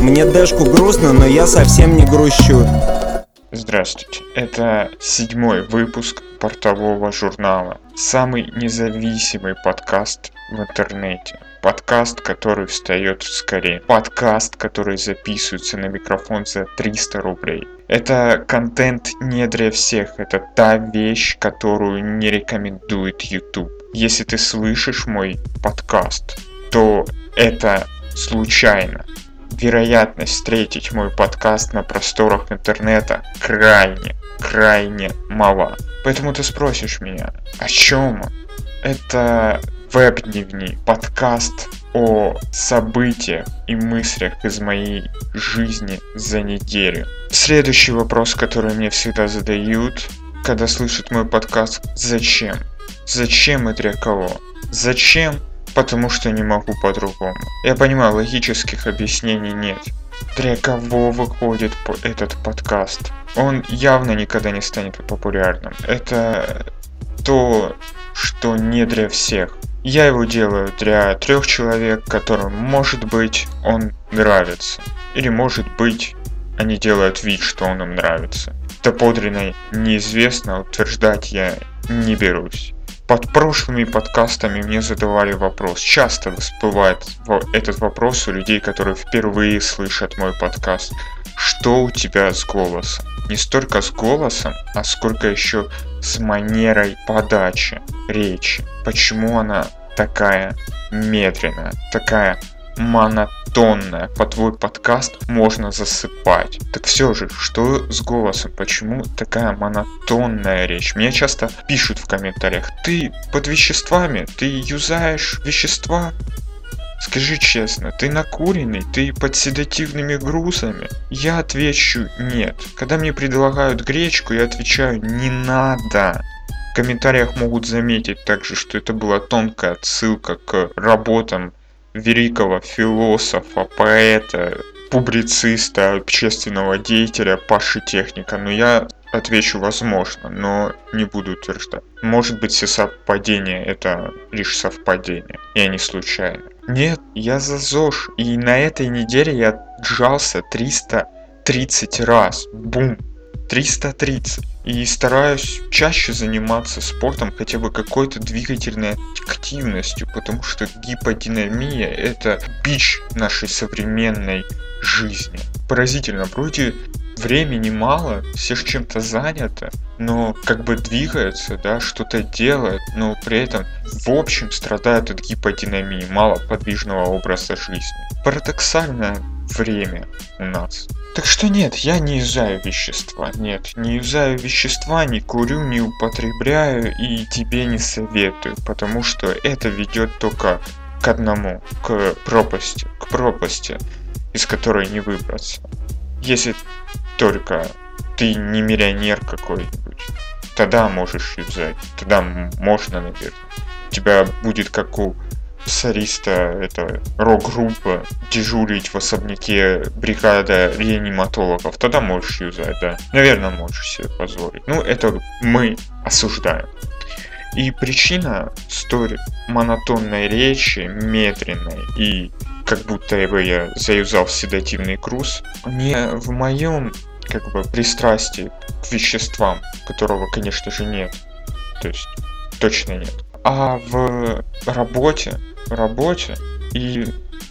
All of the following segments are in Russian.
Мне Дэшку грустно, но я совсем не грущу. Здравствуйте, это седьмой выпуск портового журнала. Самый независимый подкаст в интернете. Подкаст, который встает скорее. Подкаст, который записывается на микрофон за 300 рублей. Это контент не для всех, это та вещь, которую не рекомендует YouTube. Если ты слышишь мой подкаст, то это случайно вероятность встретить мой подкаст на просторах интернета крайне, крайне мала. Поэтому ты спросишь меня, о чем? Это веб-дневник, подкаст о событиях и мыслях из моей жизни за неделю. Следующий вопрос, который мне всегда задают, когда слышат мой подкаст, зачем? Зачем и для кого? Зачем потому что не могу по-другому. Я понимаю, логических объяснений нет. Для кого выходит этот подкаст? Он явно никогда не станет популярным. Это то, что не для всех. Я его делаю для трех человек, которым, может быть, он нравится. Или, может быть, они делают вид, что он им нравится. Доподлинно неизвестно, утверждать я не берусь. Под прошлыми подкастами мне задавали вопрос. Часто всплывает этот вопрос у людей, которые впервые слышат мой подкаст. Что у тебя с голосом? Не столько с голосом, а сколько еще с манерой подачи речи. Почему она такая медленная, такая монотонная. По твой подкаст можно засыпать. Так все же, что с голосом? Почему такая монотонная речь? Мне часто пишут в комментариях, ты под веществами, ты юзаешь вещества? Скажи честно, ты накуренный, ты под седативными грузами? Я отвечу нет. Когда мне предлагают гречку, я отвечаю не надо. В комментариях могут заметить также, что это была тонкая отсылка к работам великого философа, поэта, публициста, общественного деятеля Паши Техника, но я отвечу возможно, но не буду утверждать. Может быть все совпадения это лишь совпадение, и они случайны. Нет, я за ЗОЖ, и на этой неделе я джался 330 раз. Бум! 330 и стараюсь чаще заниматься спортом, хотя бы какой-то двигательной активностью, потому что гиподинамия это бич нашей современной жизни. Поразительно, вроде времени мало, все ж чем-то заняты, но как бы двигаются, да, что-то делают, но при этом в общем страдают от гиподинамии, мало подвижного образа жизни. Парадоксальное время у нас. Так что нет, я не юзаю вещества. Нет, не юзаю вещества, не курю, не употребляю и тебе не советую, потому что это ведет только к одному, к пропасти, к пропасти, из которой не выбраться. Если только ты не миллионер какой-нибудь, тогда можешь юзать, тогда можно, наверное. У тебя будет как у солиста это рок-группа дежурить в особняке бригада реаниматологов, тогда можешь юзать, да. Наверное, можешь себе позволить. Ну, это мы осуждаем. И причина столь монотонной речи, медленной и как будто бы я заюзал седативный круз, не в моем как бы пристрастии к веществам, которого, конечно же, нет. То есть точно нет. А в работе, работе и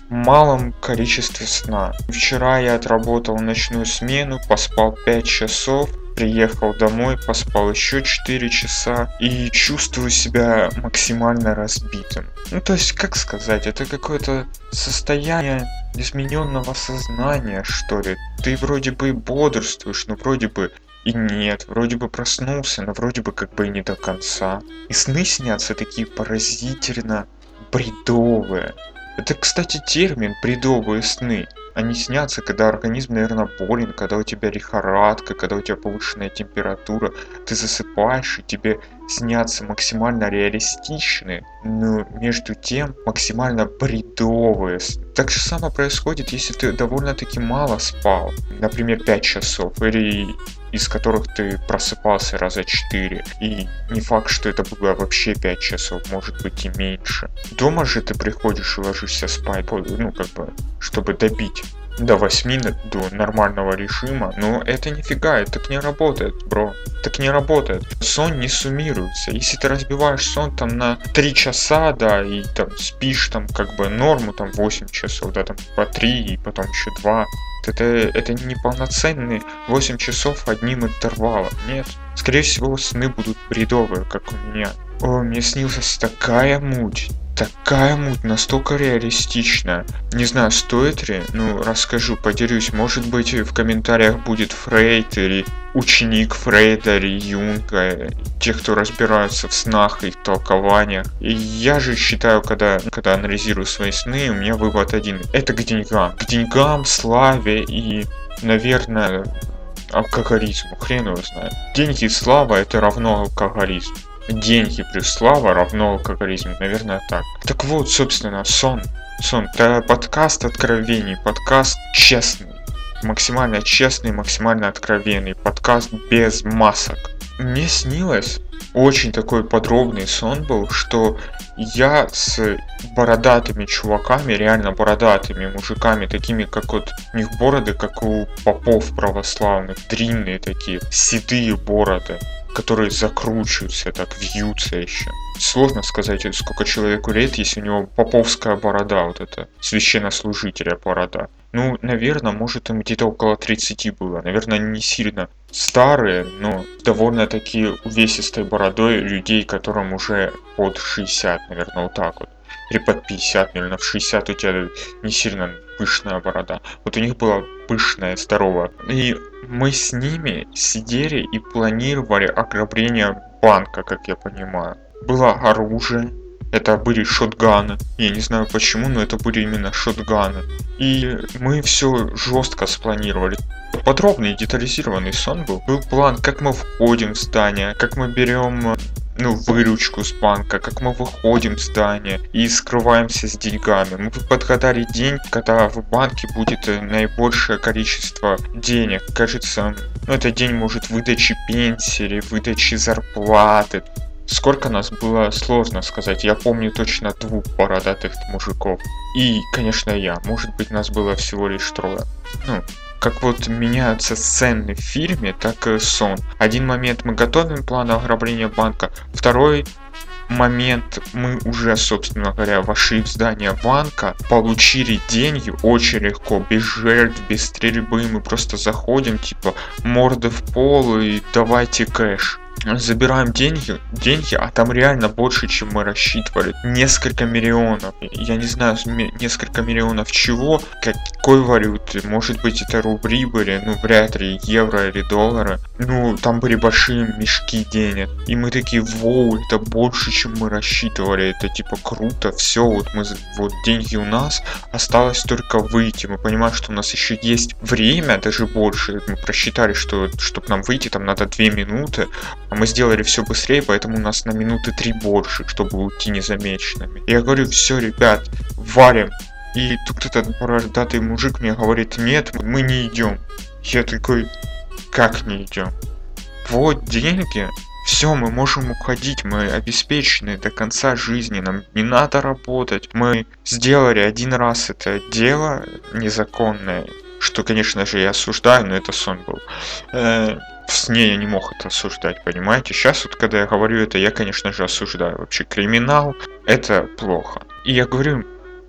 малом количестве сна. Вчера я отработал ночную смену, поспал 5 часов, приехал домой, поспал еще 4 часа и чувствую себя максимально разбитым. Ну то есть, как сказать, это какое-то состояние измененного сознания, что ли. Ты вроде бы бодрствуешь, но вроде бы и нет, вроде бы проснулся, но вроде бы как бы и не до конца. И сны снятся такие поразительно бредовые. Это, кстати, термин «бредовые сны». Они снятся, когда организм, наверное, болен, когда у тебя лихорадка, когда у тебя повышенная температура. Ты засыпаешь, и тебе снятся максимально реалистичные, но между тем максимально бредовые. Так же самое происходит, если ты довольно-таки мало спал, например, 5 часов, или из которых ты просыпался раза 4. И не факт, что это было вообще 5 часов, может быть и меньше. Дома же ты приходишь и ложишься спать, ну как бы, чтобы добить до 8 до нормального режима, но это нифига, это так не работает, бро. Так не работает. Сон не суммируется. Если ты разбиваешь сон там на 3 часа, да, и там спишь там как бы норму там 8 часов, да, там по 3 и потом еще 2, это, это не полноценные 8 часов одним интервалом. Нет. Скорее всего, сны будут бредовые, как у меня. О, мне снилась такая муть такая муть, настолько реалистичная. Не знаю, стоит ли, ну, расскажу, поделюсь. Может быть, в комментариях будет Фрейд или ученик Фрейда или Юнга, те, кто разбираются в снах и в толкованиях. И я же считаю, когда, когда анализирую свои сны, у меня вывод один. Это к деньгам. К деньгам, славе и, наверное, алкоголизму. Хрен его знает. Деньги и слава это равно алкоголизм деньги плюс слава равно алкоголизму. Наверное, так. Так вот, собственно, сон. Сон. Это подкаст откровений, подкаст честный. Максимально честный, максимально откровенный. Подкаст без масок. Мне снилось, очень такой подробный сон был, что я с бородатыми чуваками, реально бородатыми мужиками, такими как вот у них бороды, как у попов православных, длинные такие, седые бороды которые закручиваются, так вьются еще. Сложно сказать, сколько человеку лет, если у него поповская борода, вот это, священнослужителя борода. Ну, наверное, может им где-то около 30 было. Наверное, не сильно старые, но довольно-таки увесистой бородой людей, которым уже под 60, наверное, вот так вот. Или под 50, наверное, в 60 у тебя не сильно пышная борода. Вот у них была пышная, здоровая. И мы с ними сидели и планировали ограбление банка, как я понимаю. Было оружие, это были шотганы. Я не знаю почему, но это были именно шотганы. И мы все жестко спланировали. Подробный детализированный сон был. Был план, как мы входим в здание, как мы берем ну, выручку с банка, как мы выходим в здание и скрываемся с деньгами. Мы подгадали день, когда в банке будет э, наибольшее количество денег. Кажется, ну, это день может выдачи пенсии или выдачи зарплаты. Сколько нас было, сложно сказать. Я помню точно двух бородатых мужиков. И, конечно, я. Может быть, нас было всего лишь трое. Ну, как вот меняются сцены в фильме, так и сон. Один момент мы готовим план ограбления банка, второй момент мы уже, собственно говоря, вошли в здание банка, получили деньги очень легко, без жертв, без стрельбы, мы просто заходим, типа, морды в пол и давайте кэш забираем деньги, деньги, а там реально больше, чем мы рассчитывали. Несколько миллионов. Я не знаю, несколько миллионов чего, какой валюты. Может быть это рубли были, ну вряд ли евро или доллары. Ну, там были большие мешки денег. И мы такие, воу, это больше, чем мы рассчитывали. Это типа круто, все, вот мы, вот деньги у нас, осталось только выйти. Мы понимаем, что у нас еще есть время, даже больше. Мы просчитали, что чтобы нам выйти, там надо 2 минуты, а мы сделали все быстрее, поэтому у нас на минуты три больше, чтобы уйти незамеченными. Я говорю, все, ребят, валим. И тут этот бородатый мужик мне говорит, нет, мы не идем. Я такой, как не идем? Вот деньги, все, мы можем уходить, мы обеспечены до конца жизни, нам не надо работать. Мы сделали один раз это дело незаконное, что, конечно же, я осуждаю, но это сон был. Э, в сне я не мог это осуждать, понимаете? Сейчас вот, когда я говорю это, я, конечно же, осуждаю. Вообще, криминал — это плохо. И я говорю,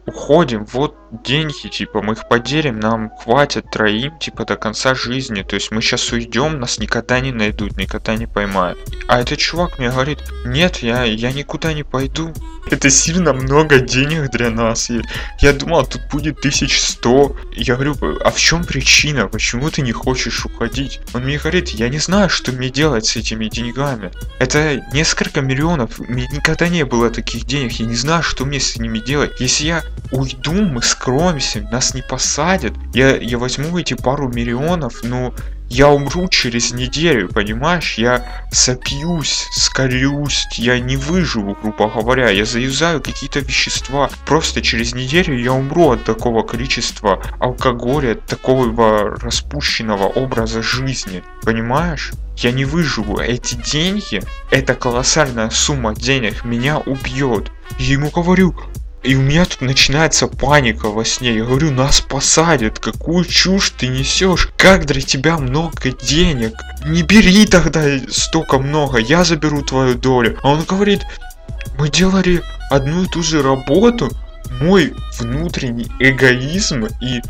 уходим, вот деньги, типа, мы их поделим, нам хватит троим, типа, до конца жизни. То есть мы сейчас уйдем, нас никогда не найдут, никогда не поймают. А этот чувак мне говорит, нет, я, я никуда не пойду. Это сильно много денег для нас. Я, я думал, тут будет 1100. Я говорю, а в чем причина? Почему ты не хочешь уходить? Он мне говорит, я не знаю, что мне делать с этими деньгами. Это несколько миллионов. Меня никогда не было таких денег. Я не знаю, что мне с ними делать. Если я уйду, мы скроемся, нас не посадят. Я, я возьму эти пару миллионов, но я умру через неделю, понимаешь? Я сопьюсь, скорюсь, я не выживу, грубо говоря. Я заюзаю какие-то вещества. Просто через неделю я умру от такого количества алкоголя, от такого распущенного образа жизни. Понимаешь? Я не выживу. Эти деньги, эта колоссальная сумма денег меня убьет. Я ему говорю, И у меня тут начинается паника во сне. Я говорю, нас посадят. Какую чушь ты несешь? Как для тебя много денег? Не бери тогда столько много. Я заберу твою долю. А он говорит, мы делали одну и ту же работу. Мой внутренний эгоизм и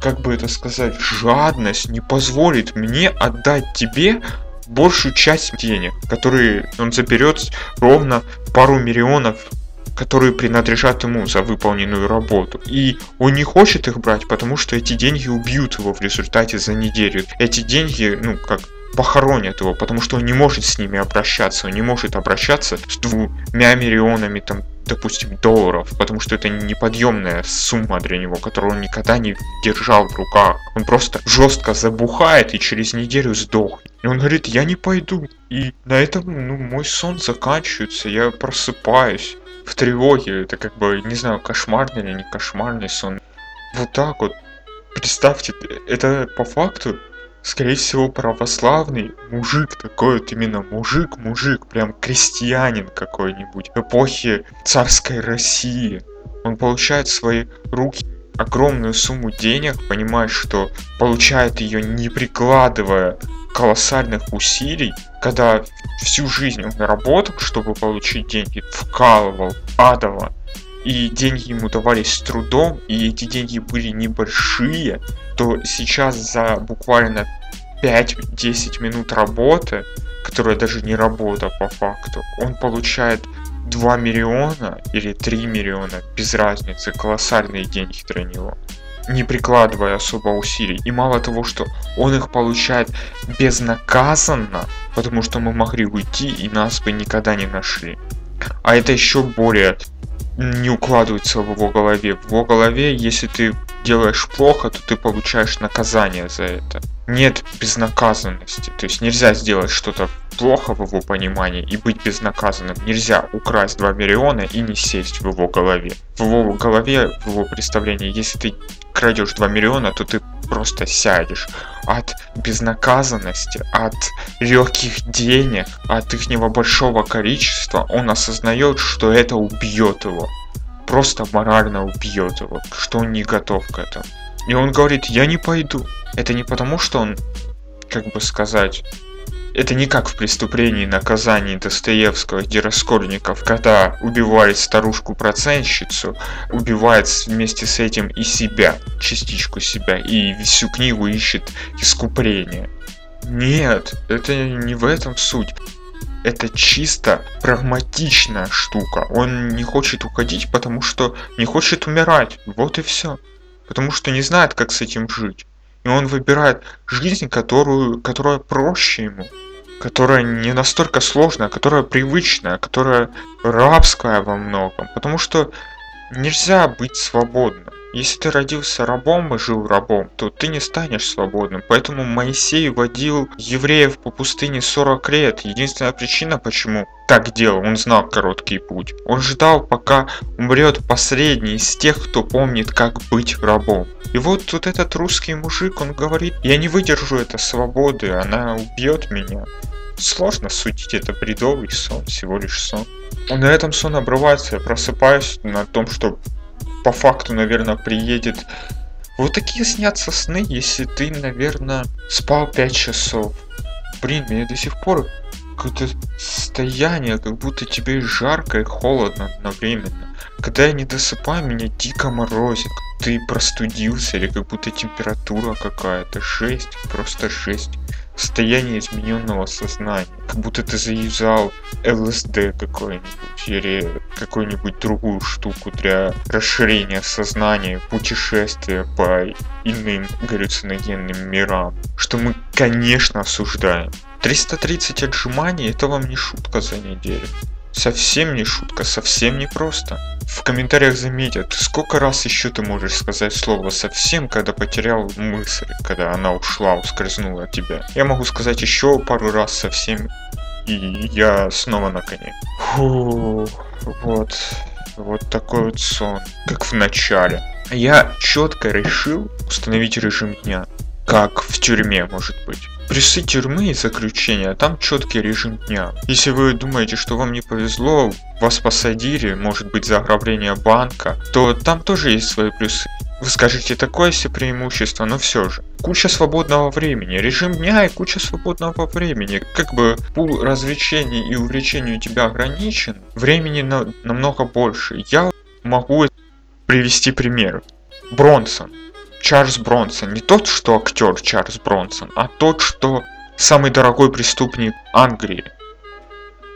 как бы это сказать, жадность не позволит мне отдать тебе большую часть денег, которые он заберет ровно пару миллионов которые принадлежат ему за выполненную работу. И он не хочет их брать, потому что эти деньги убьют его в результате за неделю. Эти деньги, ну, как похоронят его, потому что он не может с ними обращаться, он не может обращаться с двумя миллионами там допустим, долларов, потому что это неподъемная сумма для него, которую он никогда не держал в руках. Он просто жестко забухает и через неделю сдохнет. И он говорит, я не пойду. И на этом, ну, мой сон заканчивается, я просыпаюсь в тревоге. Это как бы, не знаю, кошмарный или не кошмарный сон. Вот так вот. Представьте, это по факту, скорее всего, православный мужик такой вот именно мужик, мужик, прям крестьянин какой-нибудь эпохи царской России. Он получает в свои руки огромную сумму денег, понимает, что получает ее не прикладывая колоссальных усилий, когда всю жизнь он работал, чтобы получить деньги, вкалывал адово, и деньги ему давались с трудом, и эти деньги были небольшие, то сейчас за буквально 5-10 минут работы, которая даже не работа по факту, он получает 2 миллиона или 3 миллиона, без разницы, колоссальные деньги для него не прикладывая особо усилий. И мало того, что он их получает безнаказанно, потому что мы могли уйти и нас бы никогда не нашли. А это еще более не укладывается в его голове. В его голове, если ты делаешь плохо, то ты получаешь наказание за это. Нет безнаказанности. То есть нельзя сделать что-то плохо в его понимании и быть безнаказанным. Нельзя украсть 2 миллиона и не сесть в его голове. В его голове, в его представлении, если ты крадешь 2 миллиона, то ты просто сядешь от безнаказанности, от легких денег, от их большого количества. Он осознает, что это убьет его. Просто морально убьет его, что он не готов к этому. И он говорит, я не пойду. Это не потому, что он, как бы сказать, это не как в преступлении наказании Достоевского, где Раскольников, когда убивает старушку-процентщицу, убивает вместе с этим и себя, частичку себя, и всю книгу ищет искупление. Нет, это не в этом суть. Это чисто прагматичная штука. Он не хочет уходить, потому что не хочет умирать. Вот и все. Потому что не знает, как с этим жить. И он выбирает жизнь, которую, которая проще ему, которая не настолько сложная, которая привычная, которая рабская во многом. Потому что нельзя быть свободным. Если ты родился рабом и жил рабом, то ты не станешь свободным. Поэтому Моисей водил евреев по пустыне 40 лет. Единственная причина, почему так делал, он знал короткий путь. Он ждал, пока умрет последний из тех, кто помнит, как быть рабом. И вот вот этот русский мужик, он говорит, я не выдержу этой свободы, она убьет меня. Сложно судить, это бредовый сон, всего лишь сон. На этом сон обрывается, я просыпаюсь на том, что по факту, наверное, приедет. Вот такие снятся сны, если ты, наверное, спал 5 часов. Блин, мне до сих пор какое-то состояние, как будто тебе жарко и холодно одновременно. Когда я не досыпаю, меня дико морозит. Ты простудился или как будто температура какая-то. Жесть, просто жесть состояние измененного сознания. Как будто ты заюзал ЛСД какой-нибудь или какую-нибудь другую штуку для расширения сознания, путешествия по иным галлюциногенным мирам. Что мы, конечно, осуждаем. 330 отжиманий это вам не шутка за неделю. Совсем не шутка, совсем не просто. В комментариях заметят, сколько раз еще ты можешь сказать слово совсем, когда потерял мысль, когда она ушла, ускользнула от тебя. Я могу сказать еще пару раз совсем, и я снова на коне. Фу, вот, вот такой вот сон, как в начале. Я четко решил установить режим дня как в тюрьме может быть. Плюсы тюрьмы и заключения, там четкий режим дня. Если вы думаете, что вам не повезло, вас посадили, может быть за ограбление банка, то там тоже есть свои плюсы. Вы скажете, такое себе преимущество, но все же. Куча свободного времени, режим дня и куча свободного времени. Как бы пул развлечений и увлечений у тебя ограничен, времени на, намного больше. Я могу привести пример. Бронсон. Чарльз Бронсон. Не тот, что актер Чарльз Бронсон, а тот, что самый дорогой преступник Англии.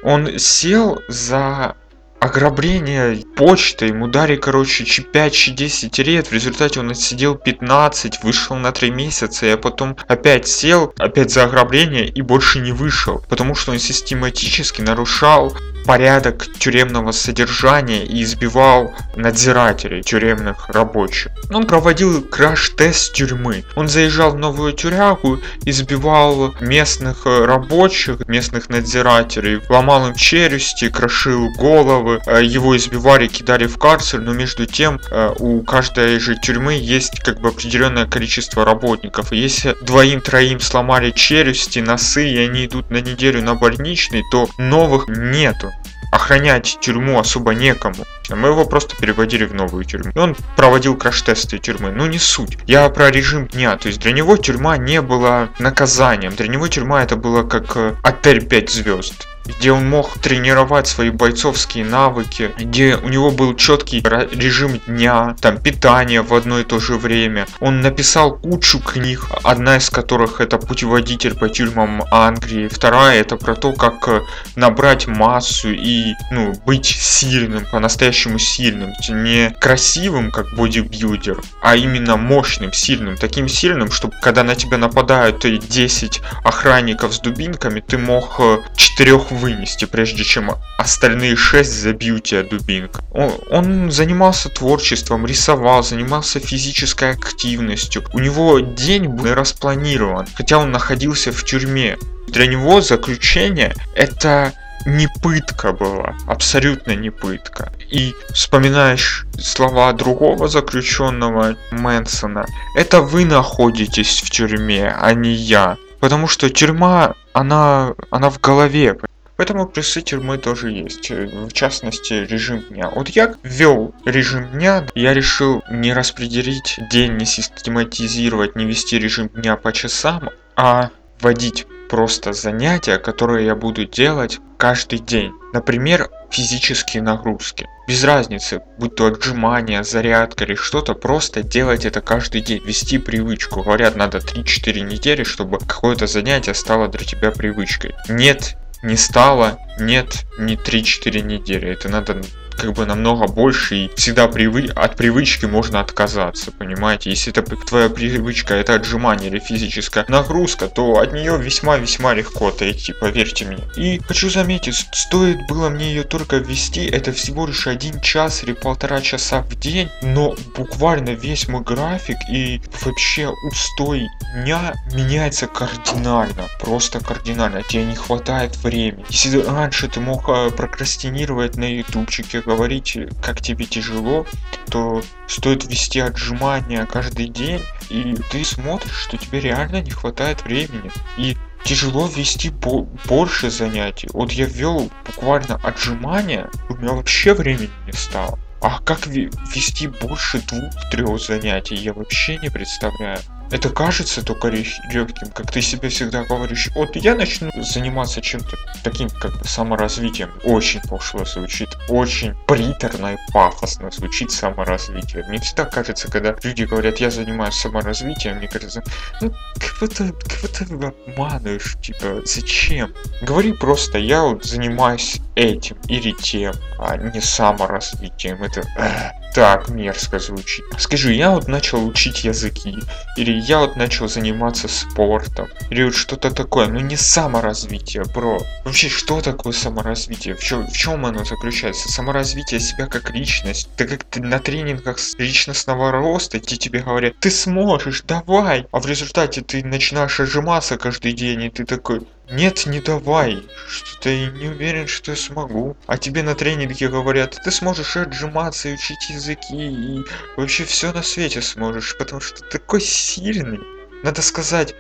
Он сел за ограбление почты, ему дали, короче, 5-10 лет, в результате он отсидел 15, вышел на 3 месяца, и потом опять сел, опять за ограбление и больше не вышел, потому что он систематически нарушал порядок тюремного содержания и избивал надзирателей тюремных рабочих. Он проводил краш-тест тюрьмы. Он заезжал в новую тюрягу, избивал местных рабочих, местных надзирателей, ломал им челюсти, крошил головы, э, его избивали, кидали в карцер, но между тем э, у каждой же тюрьмы есть как бы определенное количество работников. Если двоим-троим сломали челюсти, носы, и они идут на неделю на больничный, то новых нету охранять тюрьму особо некому. Мы его просто переводили в новую тюрьму. И он проводил краш-тесты тюрьмы. Ну не суть. Я про режим дня. То есть для него тюрьма не была наказанием. Для него тюрьма это было как э, отель 5 звезд где он мог тренировать свои бойцовские навыки, где у него был четкий режим дня, там питание в одно и то же время. Он написал кучу книг, одна из которых это путеводитель по тюрьмам Англии, вторая это про то, как э, набрать массу и ну, быть сильным, по-настоящему сильным, не красивым, как бодибилдер, а именно мощным, сильным, таким сильным, чтобы когда на тебя нападают 10 охранников с дубинками, ты мог э, четырех вынести, прежде чем остальные шесть забьют тебя дубинкой. Он, он занимался творчеством, рисовал, занимался физической активностью. У него день был распланирован, хотя он находился в тюрьме. Для него заключение это не пытка была, абсолютно не пытка. И вспоминаешь слова другого заключенного Мэнсона, это вы находитесь в тюрьме, а не я. Потому что тюрьма, она, она в голове. Поэтому плюсы тюрьмы тоже есть, в частности режим дня. Вот я ввел режим дня, я решил не распределить день, не систематизировать, не вести режим дня по часам, а вводить просто занятия, которые я буду делать каждый день. Например, физические нагрузки. Без разницы, будь то отжимания, зарядка или что-то, просто делать это каждый день, вести привычку. Говорят, надо 3-4 недели, чтобы какое-то занятие стало для тебя привычкой. Нет, не стало, нет, не 3-4 недели. Это надо как бы намного больше и всегда привы... от привычки можно отказаться, понимаете? Если это твоя привычка, это отжимание или физическая нагрузка, то от нее весьма-весьма легко отойти, поверьте мне. И хочу заметить, стоит было мне ее только ввести, это всего лишь один час или полтора часа в день, но буквально весь мой график и вообще устой дня меняется кардинально, просто кардинально. Тебе не хватает времени. Если раньше ты мог э, прокрастинировать на ютубчике, говорить, как тебе тяжело, то стоит вести отжимания каждый день, и ты смотришь, что тебе реально не хватает времени. И тяжело вести по больше занятий. Вот я ввел буквально отжимания, у меня вообще времени не стало. А как вести больше двух-трех занятий, я вообще не представляю. Это кажется только легким, как ты себе всегда говоришь. Вот я начну заниматься чем-то таким, как бы саморазвитием. Очень пошло звучит, очень приторно и пафосно звучит саморазвитие. Мне всегда кажется, когда люди говорят, я занимаюсь саморазвитием, мне кажется, ну, будто, как будто обманываешь, типа, зачем? Говори просто, я вот занимаюсь этим или тем, а не саморазвитием. Это... Эх так мерзко звучит. Скажи, я вот начал учить языки, или я вот начал заниматься спортом, или вот что-то такое, ну не саморазвитие, бро. Вообще, что такое саморазвитие? В чем, в чем оно заключается? Саморазвитие себя как личность. Так как ты на тренингах личностного роста, те тебе говорят, ты сможешь, давай. А в результате ты начинаешь отжиматься каждый день, и ты такой, нет, не давай. Что-то я не уверен, что я смогу. А тебе на тренинге говорят, ты сможешь отжиматься, и учить языки, и вообще все на свете сможешь, потому что ты такой сильный. Надо сказать,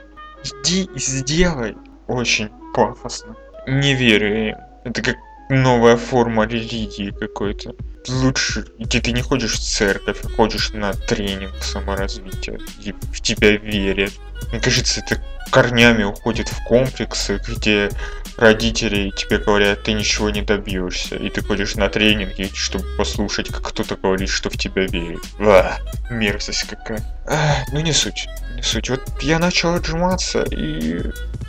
иди и сделай. Очень пафосно. Не верю им. Это как новая форма религии какой-то. Лучше, где ты не ходишь в церковь, а ходишь на тренинг саморазвития, и в тебя верят. Мне кажется, это корнями уходит в комплексы, где родители тебе говорят, ты ничего не добьешься, и ты ходишь на тренинги, чтобы послушать, как кто-то говорит, что в тебя верит. Ва, мерзость какая. А, ну не суть, не суть. Вот я начал отжиматься, и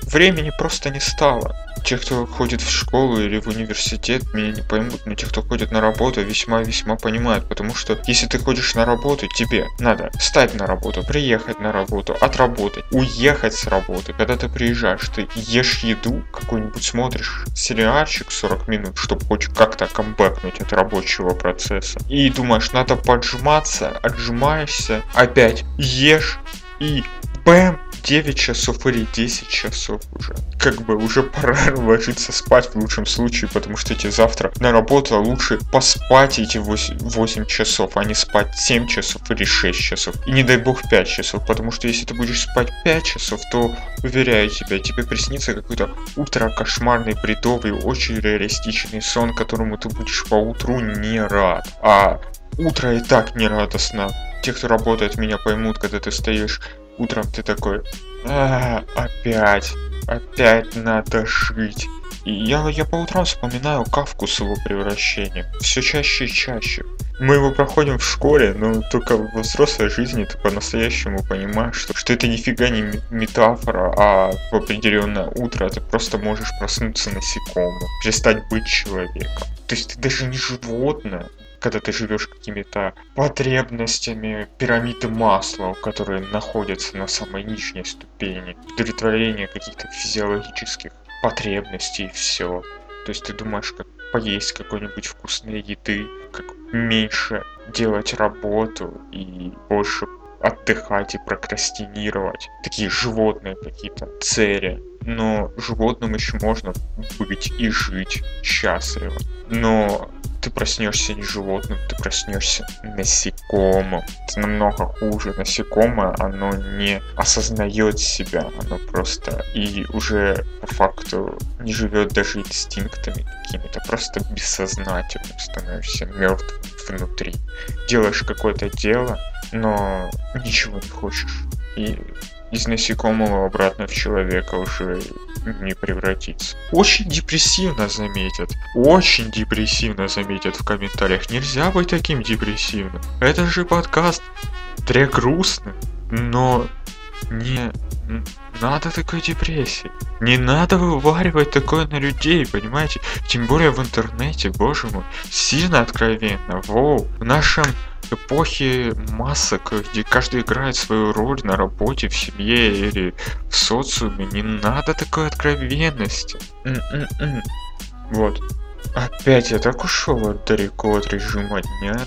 времени просто не стало. Те, кто ходит в школу или в университет, меня не поймут, но те, кто ходит на работу, весьма-весьма понимают, потому что если ты ходишь на работу, тебе надо встать на работу, приехать на работу, отработать, уехать с работы. Когда ты приезжаешь, ты ешь еду, какой-нибудь смотришь сериальчик 40 минут, чтобы хоть как-то камбэкнуть от рабочего процесса. И думаешь, надо поджиматься, отжимаешься, опять ешь и бэм, 9 часов или 10 часов уже. Как бы уже пора ложиться спать в лучшем случае, потому что тебе завтра на работу, а лучше поспать эти 8, 8 часов, а не спать 7 часов или 6 часов. И не дай бог 5 часов, потому что если ты будешь спать 5 часов, то, уверяю тебя, тебе приснится какой-то ультра кошмарный, бредовый, очень реалистичный сон, которому ты будешь по утру не рад. А утро и так не радостно. Те, кто работает, меня поймут, когда ты стоишь утром ты такой, а, опять, опять надо жить. И я, я по утрам вспоминаю Кавку с его превращением. Все чаще и чаще. Мы его проходим в школе, но только в взрослой жизни ты по-настоящему понимаешь, что, что это нифига не метафора, а в определенное утро ты просто можешь проснуться насекомым, перестать быть человеком. То есть ты даже не животное, когда ты живешь какими-то потребностями пирамиды масла, которые находятся на самой нижней ступени, удовлетворение каких-то физиологических потребностей и все. То есть ты думаешь, как поесть какой-нибудь вкусной еды, как меньше делать работу и больше отдыхать и прокрастинировать. Такие животные какие-то цели. Но животным еще можно быть и жить счастливо. Но ты проснешься не животным, ты проснешься насекомым. Это намного хуже. Насекомое, оно не осознает себя, оно просто и уже по факту не живет даже инстинктами какими-то, просто бессознательным становишься мертвым внутри. Делаешь какое-то дело, но ничего не хочешь. И из насекомого обратно в человека уже не превратиться. Очень депрессивно заметят. Очень депрессивно заметят в комментариях. Нельзя быть таким депрессивным. Это же подкаст для грустных. Но не надо такой депрессии. Не надо вываривать такое на людей, понимаете? Тем более в интернете, боже мой. Сильно откровенно. Воу. В нашем эпохи масок, где каждый играет свою роль на работе, в семье или в социуме, не надо такой откровенности. М-м-м. Вот. Опять я так ушел далеко от режима дня.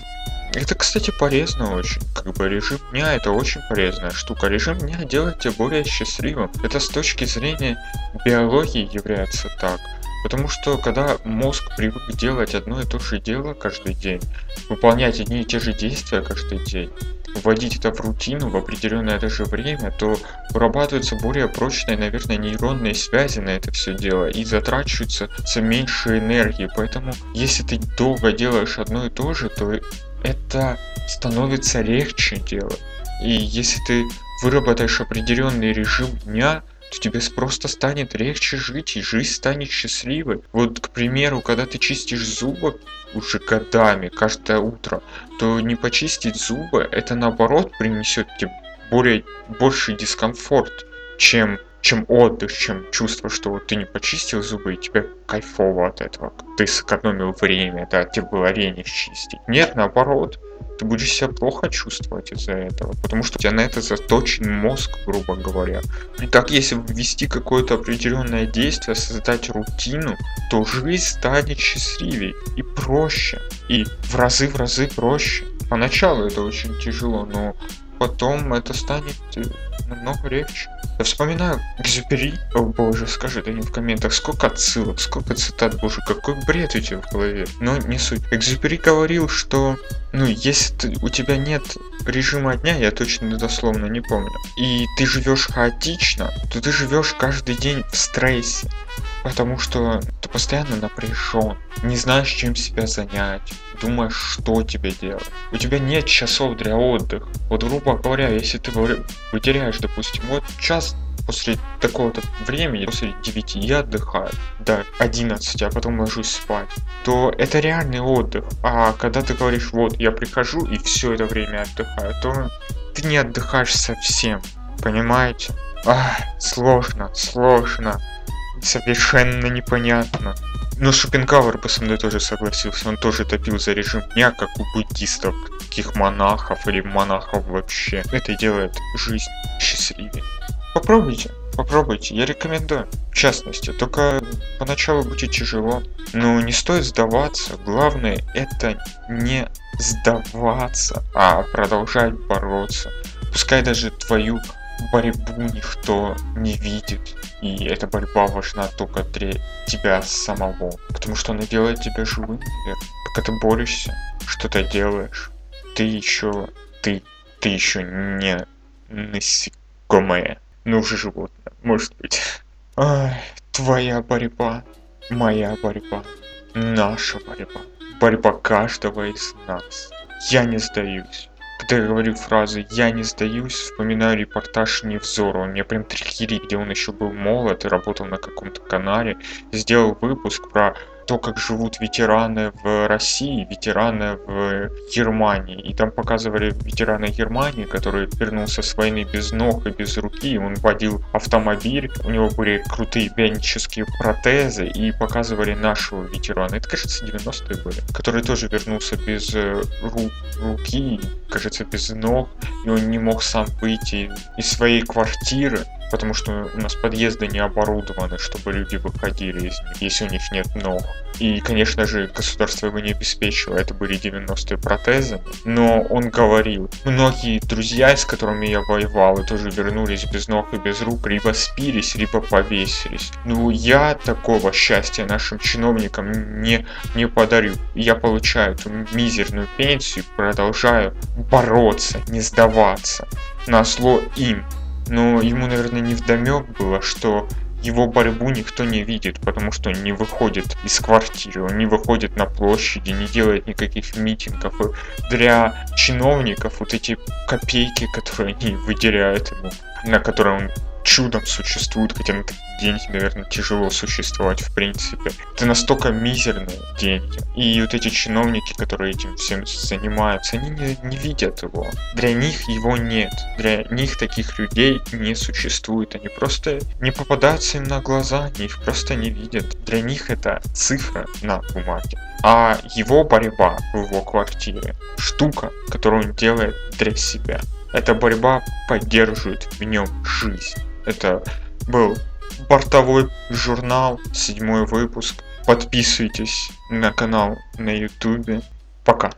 Это, кстати, полезно очень. Как бы режим дня это очень полезная штука. Режим дня делает тебя более счастливым. Это с точки зрения биологии является так. Потому что когда мозг привык делать одно и то же дело каждый день, выполнять одни и те же действия каждый день, вводить это в рутину в определенное даже время, то вырабатываются более прочные, наверное, нейронные связи на это все дело и затрачивается меньше энергии. Поэтому, если ты долго делаешь одно и то же, то это становится легче делать. И если ты выработаешь определенный режим дня, то тебе просто станет легче жить, и жизнь станет счастливой. Вот, к примеру, когда ты чистишь зубы уже годами, каждое утро, то не почистить зубы, это наоборот принесет тебе более, больший дискомфорт, чем чем отдых, чем чувство, что вот ты не почистил зубы, и тебе кайфово от этого. Ты сэкономил время, да, тебе было лень их чистить. Нет, наоборот ты будешь себя плохо чувствовать из-за этого, потому что у тебя на это заточен мозг, грубо говоря. И так, если ввести какое-то определенное действие, создать рутину, то жизнь станет счастливее и проще, и в разы в разы проще. Поначалу это очень тяжело, но потом это станет э, намного легче. Я вспоминаю Экзюпери, о боже, скажи да не в комментах, сколько отсылок, сколько цитат, боже, какой бред у тебя в голове. Но не суть. Экзюпери говорил, что, ну, если ты, у тебя нет режима дня, я точно дословно не помню, и ты живешь хаотично, то ты живешь каждый день в стрессе. Потому что ты постоянно напряжен, не знаешь, чем себя занять, думаешь, что тебе делать. У тебя нет часов для отдыха. Вот, грубо говоря, если ты вытеряешь, допустим, вот час после такого-то времени, после 9 я отдыхаю до 11, а потом ложусь спать, то это реальный отдых. А когда ты говоришь, вот, я прихожу и все это время отдыхаю, то ты не отдыхаешь совсем. Понимаете? Ах, сложно, сложно совершенно непонятно. Но Шопенгауэр бы со мной тоже согласился, он тоже топил за режим дня, как у буддистов, каких монахов или монахов вообще. Это делает жизнь счастливее. Попробуйте, попробуйте, я рекомендую. В частности, только поначалу будет тяжело. Но не стоит сдаваться, главное это не сдаваться, а продолжать бороться. Пускай даже твою борьбу никто не видит. И эта борьба важна только для тебя самого. Потому что она делает тебя живым, наверное. Пока ты борешься, что-то делаешь, ты еще... Ты... Ты еще не насекомое. Ну уже животное, может быть. Ай, твоя борьба, моя борьба, наша борьба. Борьба каждого из нас. Я не сдаюсь когда я говорю фразу «я не сдаюсь», вспоминаю репортаж Невзора. Он меня прям трихерит, где он еще был молод и работал на каком-то канале. Сделал выпуск про то, как живут ветераны в России, ветераны в Германии. И там показывали ветерана Германии, который вернулся с войны без ног и без руки. Он водил автомобиль, у него были крутые бионические протезы, и показывали нашего ветерана. Это, кажется, 90-е были, который тоже вернулся без э, ру руки, кажется, без ног, и он не мог сам выйти из своей квартиры потому что у нас подъезды не оборудованы, чтобы люди выходили из них, если у них нет ног. И, конечно же, государство его не обеспечило, это были 90-е протезы. Но он говорил, многие друзья, с которыми я воевал, и тоже вернулись без ног и без рук, либо спились, либо повесились. Ну, я такого счастья нашим чиновникам не, не подарю. Я получаю эту мизерную пенсию, продолжаю бороться, не сдаваться. На зло им но ему, наверное, не вдомек было, что его борьбу никто не видит, потому что он не выходит из квартиры, он не выходит на площади, не делает никаких митингов. И для чиновников вот эти копейки, которые они выделяют ему, на которые он чудом существует, хотя на такие деньги, наверное, тяжело существовать в принципе. Это настолько мизерные деньги. И вот эти чиновники, которые этим всем занимаются, они не, не видят его. Для них его нет. Для них таких людей не существует. Они просто не попадаются им на глаза, они их просто не видят. Для них это цифра на бумаге. А его борьба в его квартире, штука, которую он делает для себя. Эта борьба поддерживает в нем жизнь. Это был бортовой журнал, седьмой выпуск. Подписывайтесь на канал на ютубе. Пока.